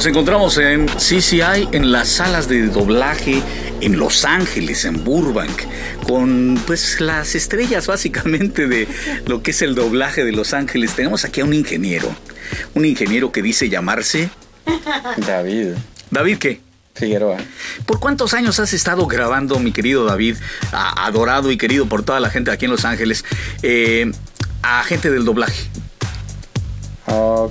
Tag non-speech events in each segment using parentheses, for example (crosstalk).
Nos encontramos en CCI, en las salas de doblaje en Los Ángeles, en Burbank, con pues las estrellas básicamente de lo que es el doblaje de Los Ángeles. Tenemos aquí a un ingeniero, un ingeniero que dice llamarse David. David qué? Figueroa. ¿Por cuántos años has estado grabando, mi querido David, adorado y querido por toda la gente aquí en Los Ángeles, eh, a gente del doblaje?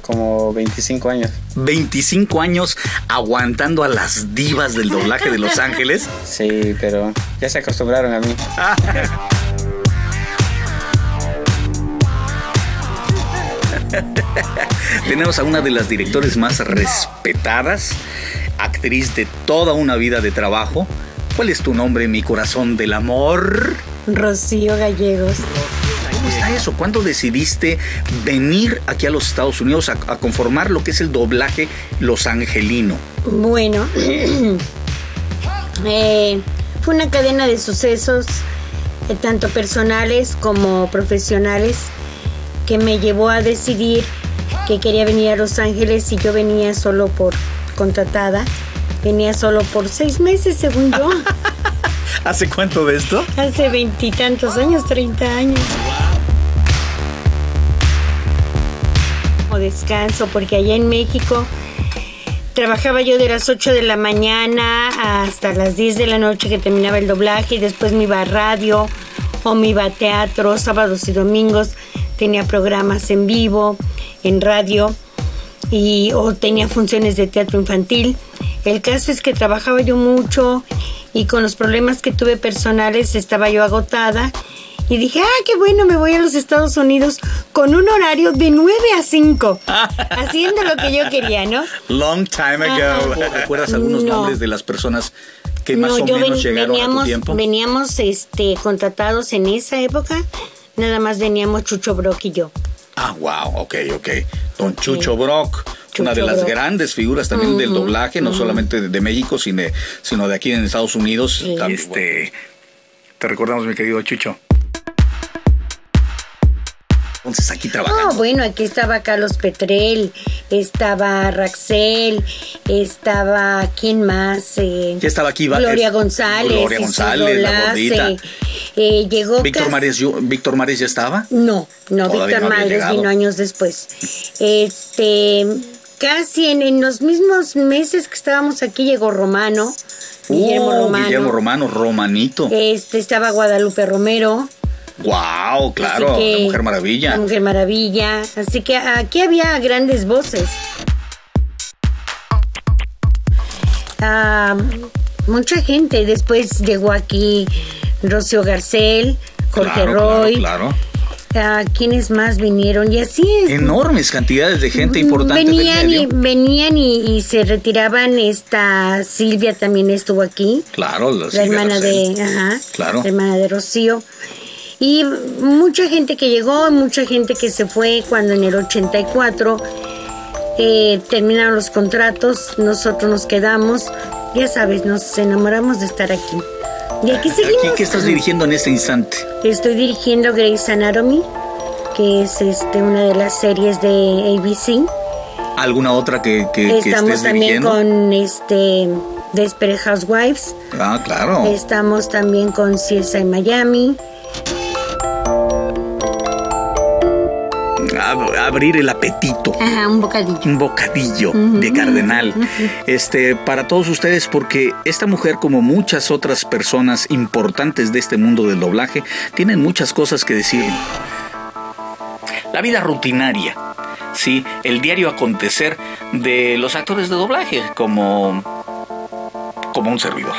Como 25 años. 25 años aguantando a las divas del doblaje de Los Ángeles. Sí, pero ya se acostumbraron a mí. (laughs) Tenemos a una de las directores más respetadas, actriz de toda una vida de trabajo. ¿Cuál es tu nombre, mi corazón del amor? Rocío Gallegos. ¿Cómo está eso? ¿Cuándo decidiste venir aquí a los Estados Unidos a, conformar lo que es el doblaje Los Angelino? Bueno, (clears throat) eh, fue una cadena de sucesos, eh, tanto personales como profesionales, que me llevó a decidir que quería venir a Los Ángeles y yo venía solo por contratada. Venía solo por seis meses, según yo. (laughs) ¿Hace cuánto de esto? Hace veintitantos años, treinta años. Descanso, porque allá en México trabajaba yo de las 8 de la mañana hasta las 10 de la noche que terminaba el doblaje y después me iba a radio o me iba a teatro, sábados y domingos tenía programas en vivo, en radio y o tenía funciones de teatro infantil. El caso es que trabajaba yo mucho y con los problemas que tuve personales estaba yo agotada y dije, ah, qué bueno, me voy a los Estados Unidos con un horario de 9 a 5, (laughs) haciendo lo que yo quería, ¿no? Long time ago. ¿Recuerdas algunos nombres de las personas que más o menos llegaron veníamos, a tu tiempo? Veníamos este, contratados en esa época, nada más veníamos Chucho Brock y yo. Ah, wow, ok, ok. Don Chucho Brock una de las grandes figuras también del doblaje, no solamente de, México, sino, sino de aquí en Estados Unidos. Este, te recordamos, mi querido Chucho entonces aquí trabajando? Oh, bueno, aquí estaba Carlos Petrel, estaba Raxel, estaba, ¿quién más? Eh, estaba aquí? Gloria González. Gloria González, la gordita. Eh, llegó ¿Víctor Mares, ¿Víctor Mares ya estaba? No, no, Víctor Mares vino años después. Este, casi en, los mismos meses que estábamos aquí llegó Romano. Guillermo uh, Romano. Guillermo Romano, Romanito. Este, estaba Guadalupe Romero. Wow, claro, la Mujer Maravilla. La Mujer Maravilla. Así que aquí había grandes voces. Ah, mucha gente. Después llegó aquí Rocío Garcel, Jorge Roy. Claro, claro. ¿Quiénes más vinieron? Y así es. Enormes cantidades de gente importante. Venían, Y, venían y, se retiraban. Esta Silvia también estuvo aquí. Claro, la, hermana de, ajá, claro. la hermana de Rocío. Y mucha gente que llegó, mucha gente que se fue cuando en el 84 eh, terminaron los contratos, nosotros nos quedamos, ya sabes, nos enamoramos de estar aquí. Y aquí seguimos. ¿Qué estás dirigiendo en este instante? Estoy dirigiendo Grey's Anatomy, que es este, una de las series de ABC. ¿Alguna otra que, que, Estamos también con este Desperate Housewives. Ah, claro. Estamos también con CSI Miami. Abrir el apetito. Ajá, un bocadillo. Un bocadillo de cardenal. Este, para todos ustedes, porque esta mujer, como muchas otras personas importantes de este mundo del doblaje, tienen muchas cosas que decir. La vida rutinaria, sí, el diario acontecer de los actores de doblaje, como, como un servidor.